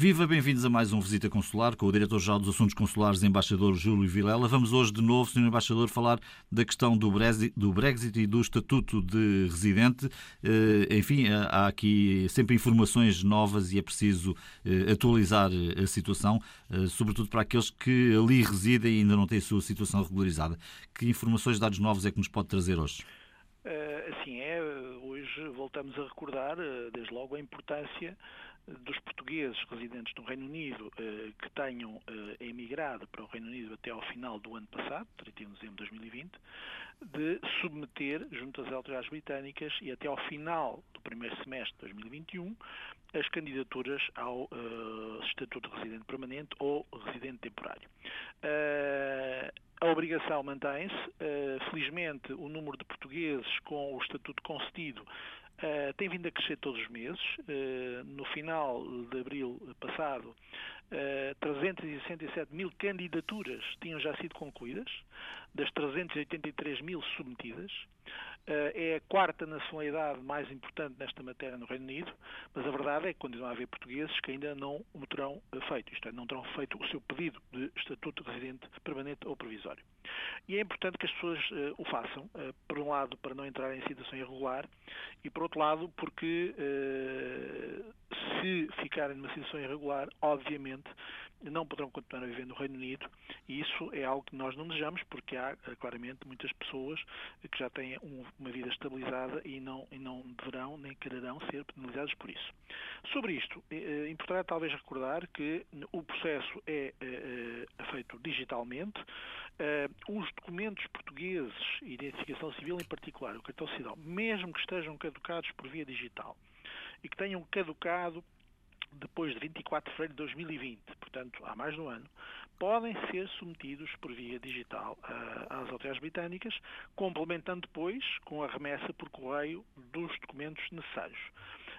Viva, bem-vindos a mais um Visita Consular com o Diretor-Geral dos Assuntos Consulares, Embaixador Júlio Vilela. Vamos hoje de novo, Sr. Embaixador, falar da questão do Brexit e do Estatuto de Residente. Eh, enfim, há aqui sempre informações novas e é preciso eh, atualizar a situação, eh, sobretudo para aqueles que ali residem e ainda não têm a sua situação regularizada. Que informações, dados novos é que nos pode trazer hoje? Assim é, hoje voltamos a recordar, desde logo, a importância dos portugueses residentes no Reino Unido eh, que tenham eh, emigrado para o Reino Unido até ao final do ano passado, 31 de dezembro de 2020, de submeter, junto às autoridades britânicas e até ao final do primeiro semestre de 2021, as candidaturas ao uh, Estatuto de Residente Permanente ou Residente Temporário. Uh, a obrigação mantém-se. Felizmente, o número de portugueses com o estatuto concedido Uh, tem vindo a crescer todos os meses. Uh, no final de abril passado, uh, 367 mil candidaturas tinham já sido concluídas, das 383 mil submetidas. Uh, é a quarta nacionalidade mais importante nesta matéria no Reino Unido, mas a verdade é que continua a haver portugueses que ainda não o terão feito, isto é, não terão feito o seu pedido de estatuto de residente permanente ou provisório. E é importante que as pessoas uh, o façam, uh, por um lado, para não entrar em situação irregular, e por outro lado, porque uh, se ficarem numa situação irregular, obviamente não poderão continuar a viver no Reino Unido e isso é algo que nós não desejamos porque há claramente muitas pessoas que já têm um, uma vida estabilizada e não, e não deverão nem quererão ser penalizados por isso. Sobre isto, é importante talvez recordar que o processo é, feito digitalmente, os documentos portugueses, identificação civil em particular, o cartão cidadão, mesmo que estejam caducados por via digital e que tenham caducado depois de 24 de fevereiro de 2020, portanto há mais de um ano, podem ser submetidos por via digital uh, às autoridades britânicas, complementando depois com a remessa por correio dos documentos necessários.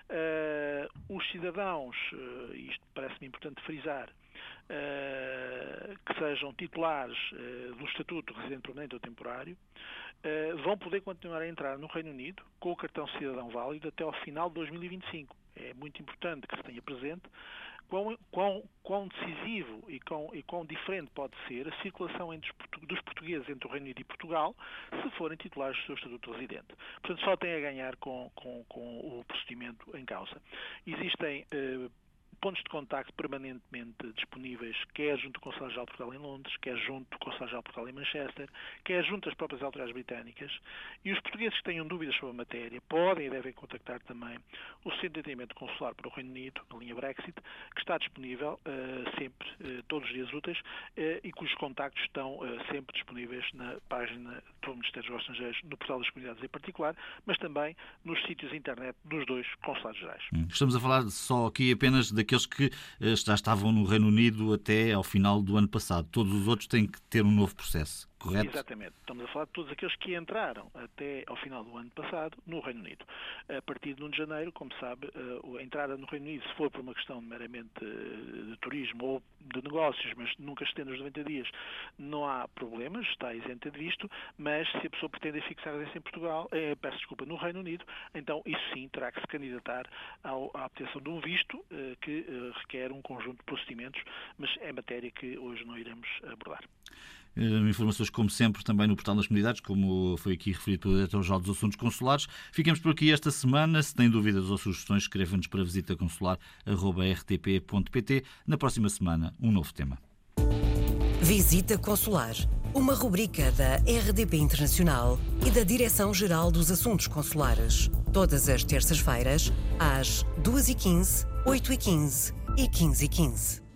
Uh, os cidadãos, uh, isto parece-me importante frisar, que sejam titulares do Estatuto Residente Permanente ou Temporário, vão poder continuar a entrar no Reino Unido com o cartão cidadão válido até ao final de 2025. É muito importante que se tenha presente quão, quão, quão decisivo e quão, e quão diferente pode ser a circulação entre os, dos portugueses entre o Reino Unido e Portugal se forem titulares do seu Estatuto Residente. Portanto, só tem a ganhar com, com, com o procedimento em causa. Existem eh, pontos de contacto permanentemente disponíveis, quer junto do Conselho-Geral de Portugal em Londres, quer junto do Conselho-Geral de Portugal em Manchester, quer junto às próprias autoridades britânicas. E os portugueses que tenham dúvidas sobre a matéria podem e devem contactar também o Centro de Atendimento Consular para o Reino Unido, na linha Brexit, que está disponível uh, sempre, uh, todos os dias úteis, uh, e cujos contactos estão sempre disponíveis na página do Ministério dos Estrangeiros, no portal das comunidades em particular, mas também nos sítios internet dos dois consulados gerais. Hum. Estamos a falar só aqui apenas de daqueles que eh, já estavam no Reino Unido até ao final do ano passado. Todos os outros têm que ter um novo processo correto? Exatamente. Estamos a falar de todos aqueles que entraram até ao final do ano passado no Reino Unido. A partir de 1 de janeiro, como sabe, eh, a entrada no Reino Unido, se for por uma questão meramente eh, de turismo ou de negócios, mas nunca estendo os 90 dias, não há problemas, está isenta de visto, mas se a pessoa pretende fixar residência em Portugal, eh, peço desculpa, no Reino Unido, então isso sim terá que se candidatar ao, à obtenção de um visto eh, que eh, requer um conjunto de procedimentos, mas é matéria que hoje não iremos abordar. Eh, informações, como sempre, também no portal das comunidades, como foi aqui referido pelo Diretor-Geral dos Assuntos Consulares. Ficamos por aqui esta semana. Se tem dúvidas ou sugestões, escreva-nos para visita consular.rtp.pt. Na próxima semana, um novo tema. Visita Consular, uma rubrica da RDP Internacional e da Direção-Geral dos Assuntos Consulares. Todas as terças-feiras, às 2h15, 8h15 e 15h15.